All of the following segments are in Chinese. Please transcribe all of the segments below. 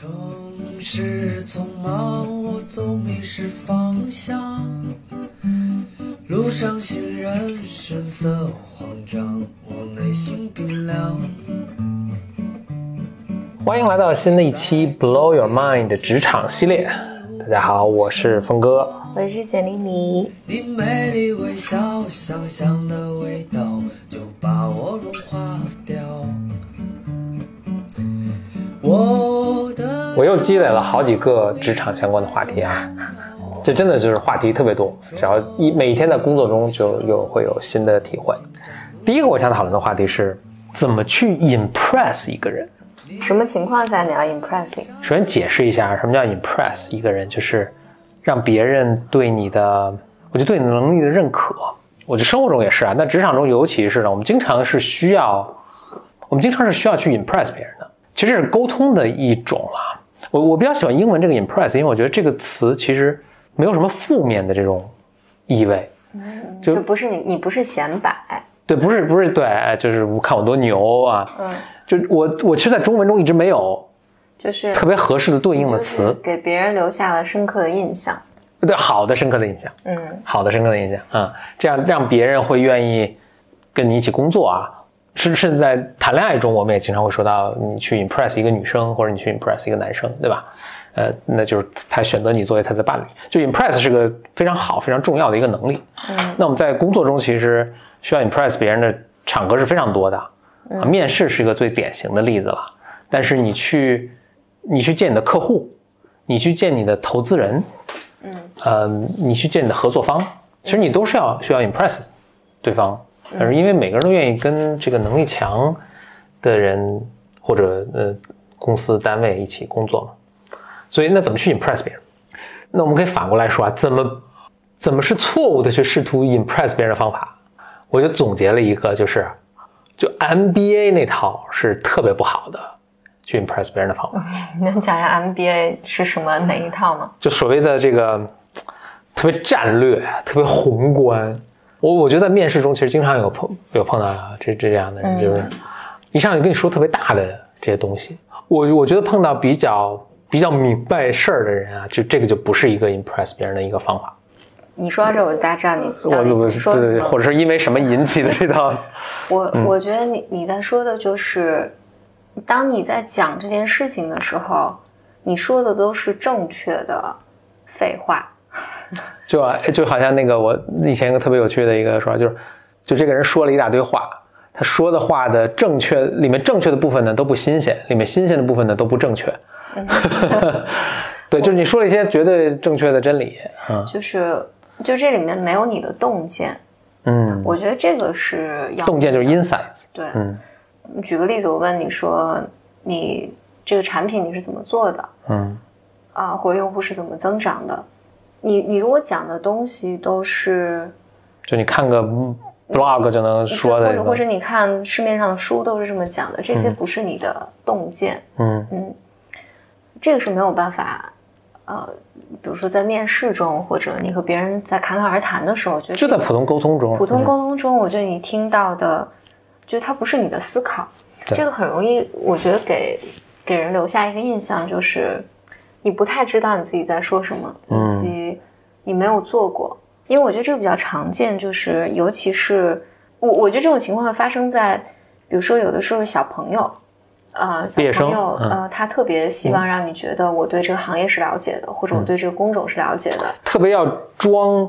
城市匆忙，我总迷失方向。路上行人神色慌张，我内心冰凉。欢迎来到新的一期《Blow Your Mind》的职场系列。大家好，我是峰哥。我是简丽妮。你美丽微笑，香香的味道就把我融化掉。我的我又积累了好几个职场相关的话题啊，这真的就是话题特别多，只要一每天在工作中就又会有新的体会。第一个我想讨论的话题是怎么去 impress 一个人。什么情况下你要 impressing？首先解释一下什么叫 impress 一个人，就是让别人对你的，我觉得对你能力的认可。我觉得生活中也是啊，那职场中尤其是呢，我们经常是需要，我们经常是需要去 impress 别人的。其实是沟通的一种啦。我我比较喜欢英文这个 impress，因为我觉得这个词其实没有什么负面的这种意味。就不是你，你不是显摆。对，不是不是对，就是我看我多牛啊。嗯，就我我其实，在中文中一直没有就是特别合适的对应的就是词。给别人留下了深刻的印象。对，好的深刻的印象。嗯，好的深刻的印象啊、这样让别人会愿意跟你一起工作啊。甚甚至在谈恋爱中，我们也经常会说到，你去 impress 一个女生，或者你去 impress 一个男生，对吧？呃，那就是他选择你作为他的伴侣，就 impress 是个非常好、非常重要的一个能力。嗯，那我们在工作中其实需要 impress 别人的场合是非常多的，啊，面试是一个最典型的例子了。但是你去，你去见你的客户，你去见你的投资人，嗯，呃，你去见你的合作方，其实你都是要需要 impress 对方，但是因为每个人都愿意跟这个能力强的人或者呃公司单位一起工作嘛，所以那怎么去 impress 别人？那我们可以反过来说啊，怎么怎么是错误的去试图 impress 别人的方法？我就总结了一个，就是就 MBA 那套是特别不好的去 impress 别人的方法。你能讲一下 MBA 是什么哪一套吗？就所谓的这个特别战略、特别宏观。我我觉得在面试中其实经常有碰有碰到这这样的人，嗯就是一上来跟你说特别大的这些东西。我我觉得碰到比较比较明白事儿的人啊，就这个就不是一个 impress 别人的一个方法。你说到这，我大家知道你到底我我对对对。或者是因为什么引起的这套？我嗯我觉得你你在说的就是，当你在讲这件事情的时候，你说的都是正确的废话。就啊就好像那个我以前一个特别有趣的一个说法，就是就这个人说了一大堆话，他说的话的正确里面正确的部分呢都不新鲜，里面新鲜的部分呢都不正确。对，就是你说了一些绝对正确的真理，嗯就是就这里面没有你的洞见，嗯，我觉得这个是要洞见就是 insights，对。嗯举个例子，我问你说，你这个产品你是怎么做的嗯啊？或者用户是怎么增长的？你你如果讲的东西都是就你看个 blog 就能说的，或者或者你看市面上的书都是这么讲的，这些嗯。不是你的洞见，嗯。嗯，这个是没有办法，呃，比如说在面试中，或者你和别人在侃侃而谈的时候，我觉得就在普通沟通中，普通嗯。沟通中，我觉得你听到的，就是它不是你的思考，这个很容易，我觉得给给人留下一个印象，就是你不太知道你自己在说什么，嗯。以及你没有做过。因为我觉得这个比较常见，就是尤其是我，我觉得这种情况会发生在，比如说有的时候小朋友，呃，小朋友，嗯。呃，他特别希望让你觉得我对这个行业是了解的，或者我对这个工种是了解的，特别要装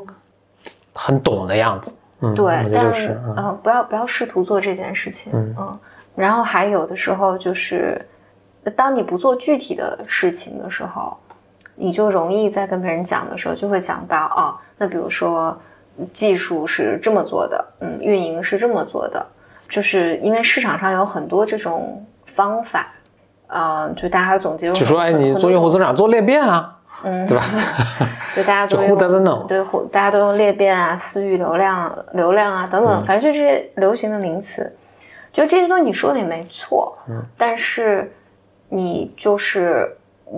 很懂的样子，嗯，对但就是，嗯。呃，不要不要试图做这件事情，嗯。然后还有的时候就是，当你不做具体的事情的时候，你就容易在跟别人讲的时候就会讲到哦，那比如说技术是这么做的，嗯，运营是这么做的，就是因为市场上有很多这种方法，呃，就大家总结出就说哎，你做用户增长做裂变啊，嗯，对吧？对，大家都用？对，大家都用裂变啊、私域流量、流量啊等等，反正就这些流行的名词，就这些东西你说的也没错，嗯，但是你就是，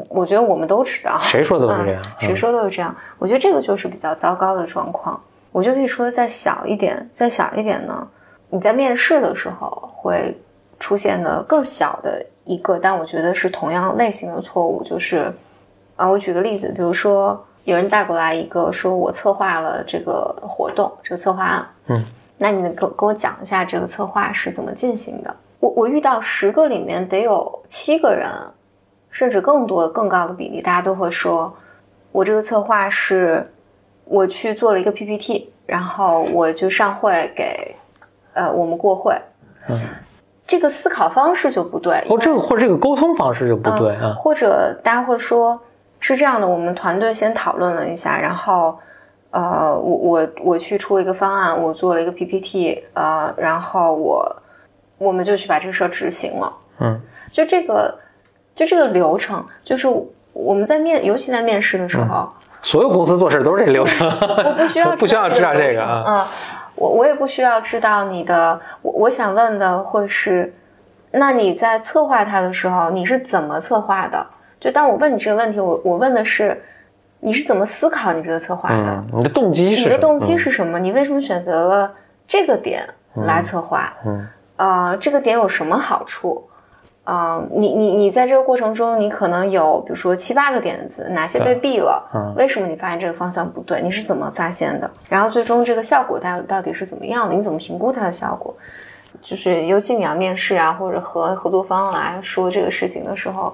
我觉得我们都知道，谁说都是这样嗯谁说都是这样。我觉得这个就是比较糟糕的状况。我就可以说的再小一点，再小一点呢，你在面试的时候会出现的更小的一个，但我觉得是同样类型的错误，就是啊，我举个例子，比如说有人带过来一个说我策划了这个活动，这个策划案，嗯，那你能给给我讲一下这个策划是怎么进行的？我我遇到十个里面得有七个人，甚至更多更高的比例，大家都会说，我这个策划是我去做了一个 PPT，然后我就上会给呃我们过会，嗯，这个思考方式就不对，哦，这个或者这个沟通方式就不对啊，或者大家会说是这样的，我们团队先讨论了一下，然后呃我我我去出了一个方案，我做了一个 PPT，呃，然后我我们就去把这个事儿执行了。嗯，就这个就这个流程，就是我们在面，尤其在面试的时候，所有公司做事都是这流程，我不需要 不需要知道这个啊，嗯，我我也不需要知道你的，我我想问的会是，那你在策划它的时候，你是怎么策划的？就当我问你这个问题，我我问的是，你是怎么思考你这个策划的？嗯，你的动机是你的动机是什么？你为什么选择了这个点来策划？嗯呃，这个点有什么好处？啊、你你你在这个过程中，你可能有比如说七八个点子，哪些被毙了？嗯为什么你发现这个方向不对？你是怎么发现的？然后最终这个效果到到底是怎么样的？你怎么评估它的效果？就是尤其你要面试啊，或者和合作方来说这个事情的时候，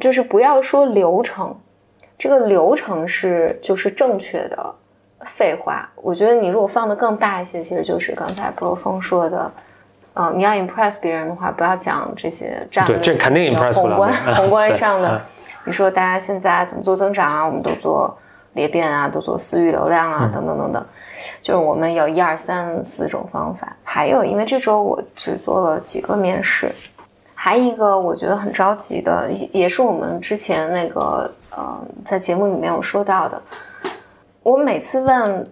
就是不要说流程，这个流程是就是正确的废话。我觉得你如果放的更大一些，其实就是刚才 Bro 峰说的。嗯，你要 impress 别人的话，不要讲这些战略对这肯定 impress 不宏观 宏观上的嗯。你说大家现在怎么做增长啊？我们都做裂变啊，都做私域流量嗯啊，等等等等。就是我们有一二三四种方法。还有，因为这周我只做了几个面试，还一个我觉得很着急的，也也是我们之前那个呃在节目里面有说到的。我每次问，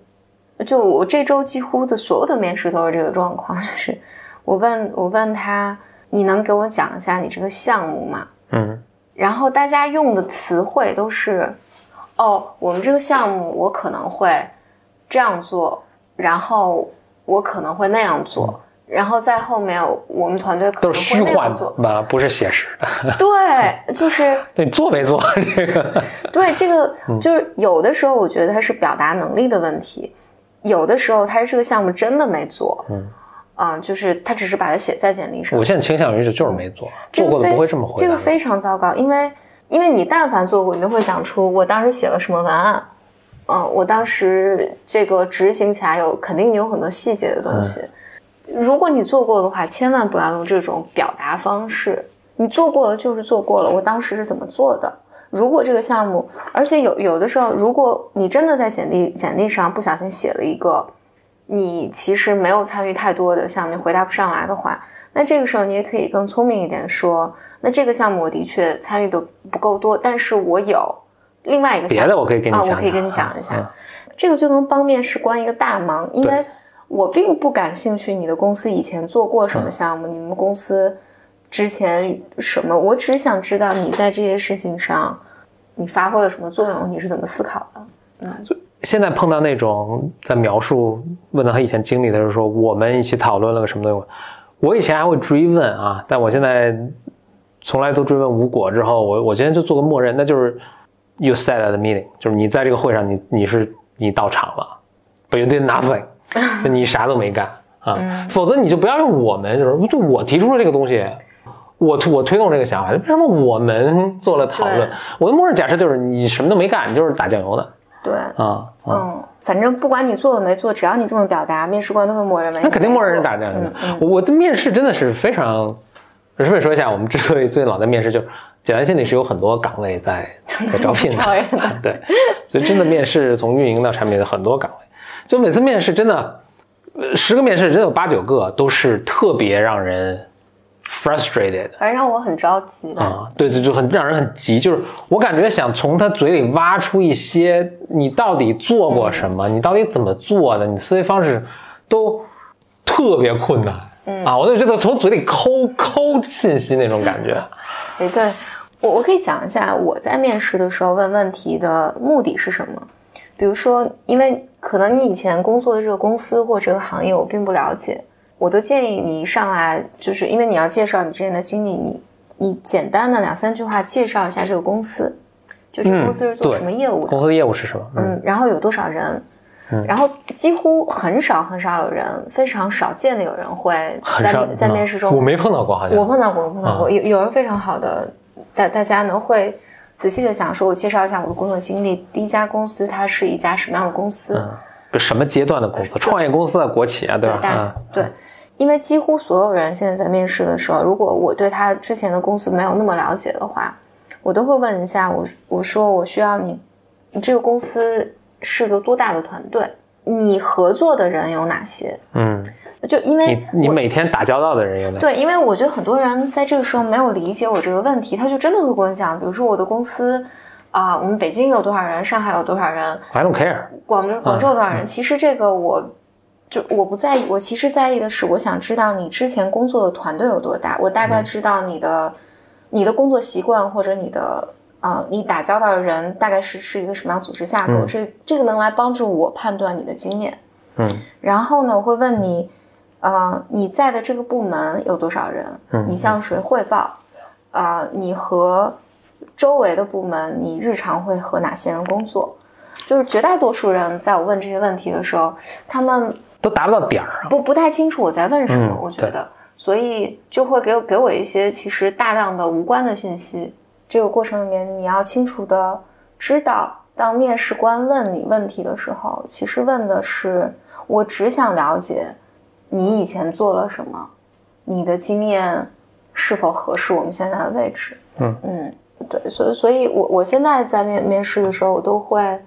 就我这周几乎的所有的面试都是这个状况，就是我问我问他，你能给我讲一下你这个项目吗？嗯然后大家用的词汇都是，哦，我们这个项目我可能会这样做，然后我可能会那样做，然后在后面我们团队可都能是虚幻会那样做。不是写实的。对，就是 对你做没做这个？对这个，嗯就是有的时候我觉得它是表达能力的问题，有的时候他是这个项目真的没做，嗯啊、就是他只是把它写在简历上我。现在倾向于是就是没做，做过的这个非不会这么回答。这个非常糟糕，因为因为你但凡做过，你都会想出我当时写了什么文案，嗯、我当时这个执行起来有肯定有很多细节的东西。如果你做过的话，千万不要用这种表达方式。你做过了就是做过了，我当时是怎么做的。如果这个项目，而且有有的时候，如果你真的在简历简历上不小心写了一个你其实没有参与太多的项目，你回答不上来的话，那这个时候你也可以更聪明一点说，那这个项目我的确参与的不够多，但是我有另外一个项目别的我可以跟你啊，讲讲我可以跟你讲一下，嗯。这个就能帮面试关一个大忙，因为我并不感兴趣你的公司以前做过什么项目，你们公司之前什么，我只想知道你在这些事情上你发挥了什么作用，你是怎么思考的。现在碰到那种在描述问到他以前经历的时候，说我们一起讨论了个什么东西，我以前还会追问啊，但我现在从来都追问无果。之后，我我今天就做个默认，那就是 you said at the meeting，就是你在这个会上你你是你到场了，but you did nothing，就你啥都没干啊，嗯否则你就不要用我们，就是就我提出了这个东西。我推我推动这个想法，为什么我们做了讨论？我的默认假设就是你什么都没干，你就是打酱油的对，啊啊！嗯，反正不管你做了没做，只要你这么表达，面试官都会默认为那肯定默认是打酱油的我我的面试真的是非常，顺便说一下，我们之所以最近老在面试，就简单心理是有很多岗位在 在招聘的。对，所以真的面试从运营到产品的很多岗位，就每次面试真的，呃十个面试真的有八九个都是特别让人 frustrated 反正让我很着急吧。啊，对对，就很让人很急，就是我感觉想从他嘴里挖出一些你到底做过什么，你到底怎么做的，你思维方式都特别困难。嗯啊，我就觉得从嘴里抠抠信息那种感觉。哎，对我我可以讲一下我在面试的时候问问题的目的是什么。比如说，因为可能你以前工作的这个公司或这个行业我并不了解，我都建议你一上来就是因为你要介绍你之前的经历，你你简单的两三句话介绍一下这个公司，就是公司是做什么业务的，公司的业务是什么？嗯嗯，然后有多少人，嗯然后几乎很少很少有人，非常少见的有人会在在面试中，我没碰到过，好像我碰到过，我碰到过，啊有有人非常好的，大大家呢会仔细的想说，我介绍一下我的工作经历。第一家公司它是一家什么样的公司？什么阶段的公司？创业公司啊，国企啊，对吧？大嗯对，因为几乎所有人现在在面试的时候，如果我对他之前的公司没有那么了解的话，我都会问一下我，我说我需要你，你这个公司是个多大的团队？你合作的人有哪些？嗯，就因为你你每天打交道的人有哪些？对，因为我觉得很多人在这个时候没有理解我这个问题，他就真的会跟我讲，比如说我的公司啊、我们北京有多少人，上海有多少人，I don't care。广州广州有多少人？其实这个我就我不在意，我其实在意的是，我想知道你之前工作的团队有多大，我大概知道你的、你的工作习惯或者你的呃你打交道的人大概是是一个什么样组织架构，嗯这这个能来帮助我判断你的经验。嗯然后呢，我会问你，呃，你在的这个部门有多少人？嗯你向谁汇报？啊、你和周围的部门，你日常会和哪些人工作？就是绝大多数人在我问这些问题的时候，他们都达不到点儿啊。不不太清楚我在问什么，嗯我觉得，所以就会给我给我一些其实大量的无关的信息。这个过程里面，你要清楚的知道，当面试官问你问题的时候，其实问的是我只想了解你以前做了什么，你的经验是否合适我们现在的位置。嗯嗯，对，所以所以我我现在在面面试的时候，我都会，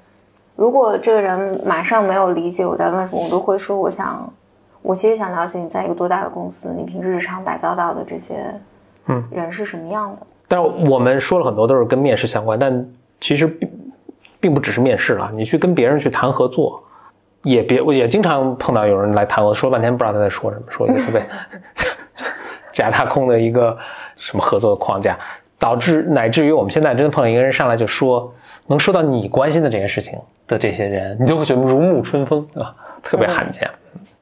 如果这个人马上没有理解我在问什么，我都会说，我想，我其实想了解你在一个多大的公司，你平时日常打交道的这些嗯人是什么样的。但是我们说了很多都是跟面试相关，但其实并并不只是面试了。你去跟别人去谈合作，也别我也经常碰到有人来谈，我说半天不知道他在说什么，说一个特别 假大空的一个什么合作的框架，导致乃至于我们现在真的碰到一个人上来就说能说到你关心的这些事情的这些人，你就会觉得如沐春风，对吧？特别罕见。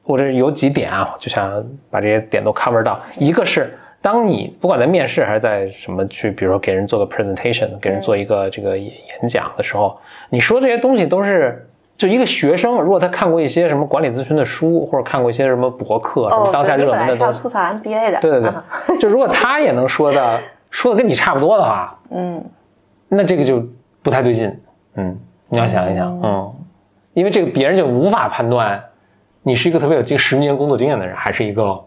我这有几点啊，就想把这些点都 cover 到。一个是，当你不管在面试还是在什么去，比如说给人做个 presentation，给人做一个这个演演讲的时候，你说这些东西都是。就一个学生，如果他看过一些什么管理咨询的书，或者看过一些什么博客，什么哦，当下热门的东西，吐槽 MBA 的，对对对嗯，就如果他也能说的说的跟你差不多的话，嗯。那这个就不太对劲。嗯，你要想一想，嗯，因为这个别人就无法判断你是一个特别有经十年工作经验的人，还是一个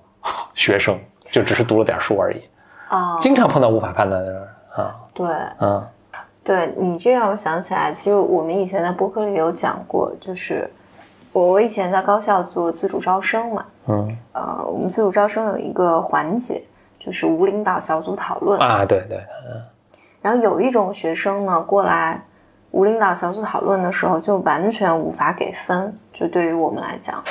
学生，就只是读了点书而已。啊，经常碰到无法判断的人啊，对嗯。对你这让我想起来，其实我们以前在播客里有讲过，就是我我以前在高校做自主招生嘛，嗯。呃，我们自主招生有一个环节就是无领导小组讨论，啊，对对，然后有一种学生呢过来无领导小组讨论的时候，就完全无法给分，就对于我们来讲。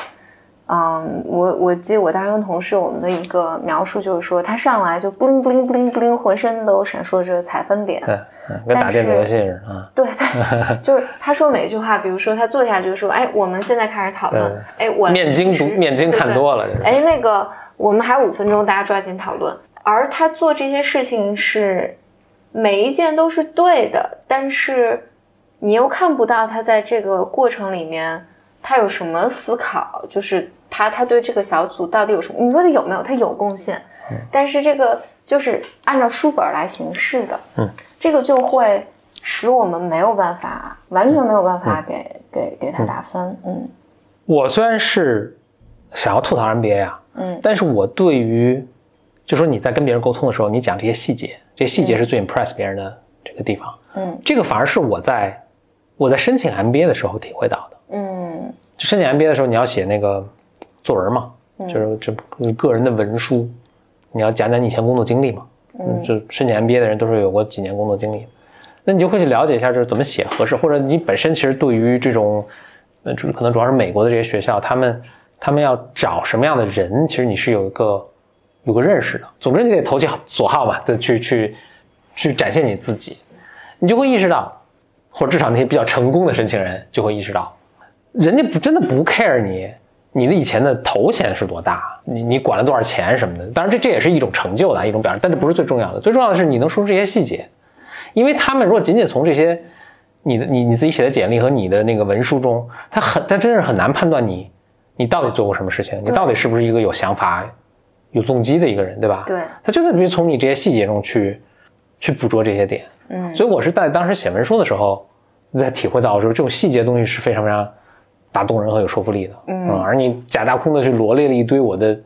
嗯，我我记得我当时跟同事我们的一个描述就是说，他上来就布灵布灵布灵布灵，浑身都闪烁着彩分点，对，嗯跟打电子游戏似的啊。对他，就是他说每一句话，比如说他坐下就说：“哎，我们现在开始讨论。”哎，我面经读面经看多了，就是哎，那个我们还有五分钟，大家抓紧讨论。而他做这些事情是每一件都是对的，但是你又看不到他在这个过程里面他有什么思考，就是他他对这个小组到底有什么？你说他有没有？他有贡献，但是这个就是按照书本来行事的，嗯，这个就会使我们没有办法，完全没有办法给、给给他打分，嗯我虽然是想要吐槽 NBA 啊，嗯但是我对于，就说你在跟别人沟通的时候，你讲这些细节，这些细节是最 impress 别人的这个地方。嗯这个反而是我在我在申请 MBA 的时候体会到的。嗯就申请 MBA 的时候，你要写那个作文嘛，嗯就是这个人的文书，你要讲讲你以前工作经历嘛。嗯就申请 MBA 的人都是有过几年工作经历，那你就会去了解一下，就是怎么写合适，或者你本身其实对于这种，呃，主可能主要是美国的这些学校，他们他们要找什么样的人，其实你是有一个有个认识的。总之你得投其所好嘛，再去去去展现你自己，你就会意识到，或者至少那些比较成功的申请人就会意识到，人家不真的不 care 你你的以前的头衔是多大，你你管了多少钱什么的。当然这这也是一种成就的一种表现，但这不是最重要的。最重要的是你能说出这些细节，因为他们如果仅仅从这些你的你你自己写的简历和你的那个文书中，他很他真是很难判断你你到底做过什么事情，你到底是不是一个有想法、有动机的一个人，对吧？对，他就是必须从你这些细节中去去捕捉这些点。嗯，所以我是在当时写文书的时候，在体会到说这种细节的东西是非常非常打动人和有说服力的。嗯而你假大空的去罗列了一堆我的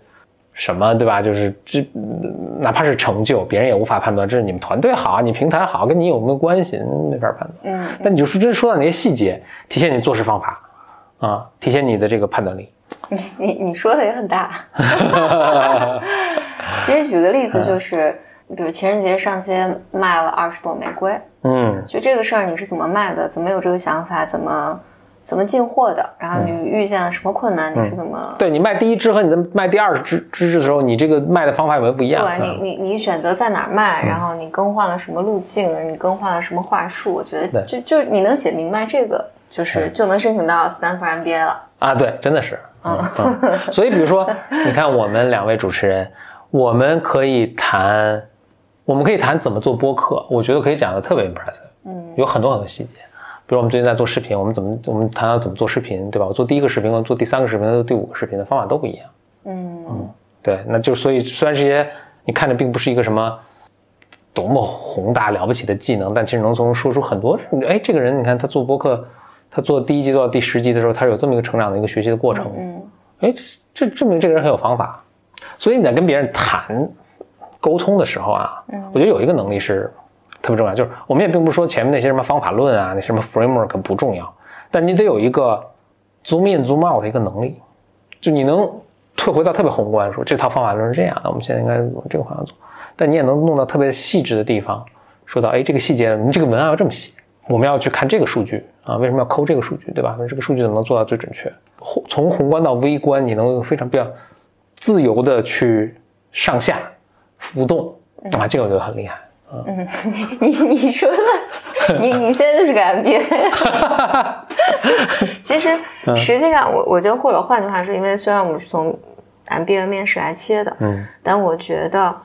什么，对吧？就是这嗯哪怕是成就，别人也无法判断这是你们团队好，你平台好，跟你有没有关系，嗯没法判断。嗯，但你就说真说到那些细节，体现你做事方法啊，体现你的这个判断力。你你你说的也很大。其实举个例子，就是比如情人节上街卖了二十朵玫瑰，嗯就这个事儿你是怎么卖的？怎么有这个想法？怎么怎么进货的？然后你遇见了什么困难？你是怎么？嗯对你卖第一支和你的卖第二支支的时候，你这个卖的方法有没有不一样？对嗯你，你你选择在哪儿卖，然后你更换了什么路径，你更换了什么话术？我觉得就就你能写明白这个，就是就能申请到斯坦福 MBA 了。啊，对，真的是，嗯嗯。所以比如说，你看我们两位主持人，我们可以谈，我们可以谈怎么做播客，我觉得可以讲的特别 impressive，嗯有很多很多细节。比如我们最近在做视频，我们怎么我们谈到怎么做视频，对吧？我做第一个视频我做第三个视频做第五个视频的方法都不一样。嗯对，那就所以虽然这些你看着并不是一个什么多么宏大了不起的技能，但其实能从说出很多，哎，这个人你看他做播客，他做第一季做到第十集的时候，他有这么一个成长的一个学习的过程，嗯哎，这这证明这个人很有方法。所以你在跟别人谈沟通的时候啊，嗯我觉得有一个能力是特别重要，就是我们也并不是说前面那些什么方法论啊，那什么 framework 不重要，但你得有一个 zoom in zoom out 的一个能力，就你能退回到特别宏观，说这套方法论是这样的，我们现在应该往这个方向走，但你也能弄到特别细致的地方，说到哎这个细节，你这个文案要这么写，我们要去看这个数据啊，为什么要抠这个数据，对吧？这个数据怎么能做到最准确？从宏观到微观，你能非常比较自由的去上下浮动啊，这个我觉得很厉害。嗯，你你你说的，你你现在就是个 MBA。其实嗯实际上我我觉得，或者换句话说，因为虽然我们是从 MBA 面试来切的，嗯但我觉得，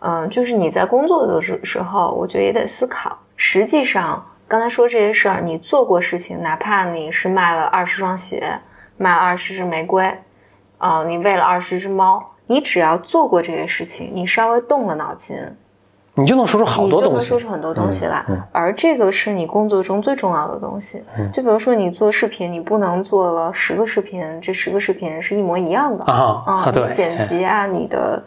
嗯，就是你在工作的时时候，我觉得也得思考。实际上，刚才说这些事儿，你做过事情，哪怕你是卖了二十双鞋，卖了二十支玫瑰，啊、你喂了二十只猫，你只要做过这些事情，你稍微动了脑筋，你就能说出好多你就能东西。说出很多东西来。嗯嗯而这个是你工作中最重要的东西。嗯就比如说你做视频，你不能做了十个视频，这十个视频是一模一样的啊啊对你剪辑啊，你的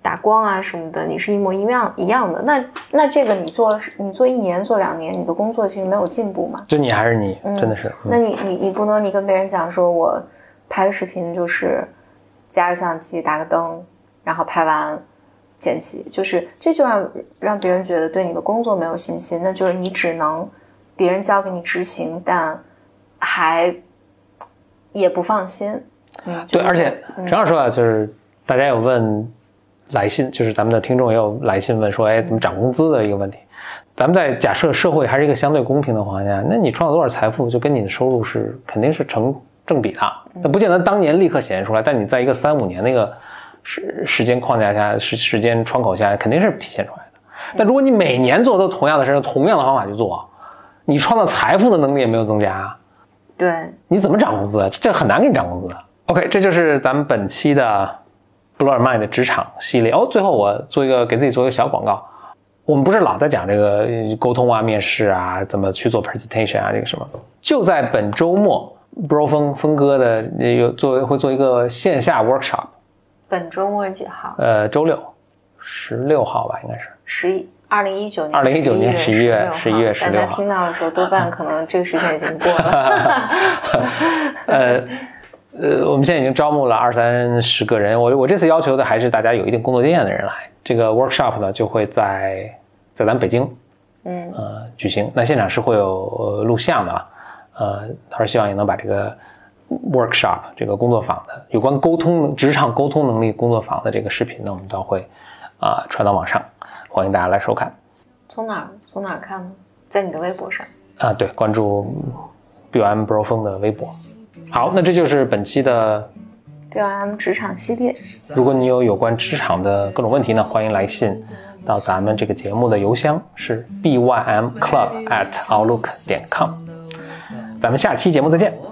打光啊什么的，你是一模一样一样的。那那这个你做你做一年做两年，你的工作其实没有进步嘛。就你还是你，嗯真的是。那你你你不能你跟别人讲说我拍个视频就是加个相机打个灯，然后拍完剪辑，就是这就让让别人觉得对你的工作没有信心，那就是你只能别人交给你执行，但还也不放心。嗯，对，而且嗯正好说啊，就是大家有问来信，就是咱们的听众也有来信问说，哎，怎么涨工资的一个问题。咱们在假设社会还是一个相对公平的环境下，那你创造多少财富，就跟你的收入是肯定是成正比的。那不见得当年立刻显现出来，但你在一个三五年那个时时间框架下、时时间窗口下，肯定是体现出来的。但如果你每年做都同样的事，用同样的方法去做，你创造财富的能力也没有增加。对，你怎么涨工资啊？这很难给你涨工资的。OK，这就是咱们本期的 Blow Your Mind 的职场系列。哦，最后我做一个给自己做一个小广告。我们不是老在讲这个呃沟通啊、面试啊，怎么去做 presentation 啊，这个什么？就在本周末，Bro 峰峰哥的呃有做会做一个线下 workshop，本周末是几号？呃，周六，十六号吧，应该是。十一。二零一九年，二零一九年十一月十一月十六号大家号听到的时候，多半可能这个时间已经过了。呃呃，我们现在已经招募了二三十个人。我我这次要求的还是大家有一定工作经验的人来。这个 workshop 呢，就会在在咱们北京嗯呃举行。那现场是会有呃录像的啊，呃，他说希望也能把这个 workshop 这个工作坊的有关沟通职场沟通能力工作坊的这个视频呢，我们都会啊、传到网上，欢迎大家来收看从哪儿从哪儿看呢？在你的微博上。啊。对，关注 BM Bro 峰的微博。好，那这就是本期的 BOM 职场系列。如果你有有关职场的各种问题呢，欢迎来信到咱们这个节目的邮箱是 bymclub at outlook 点 com。咱们下期节目再见。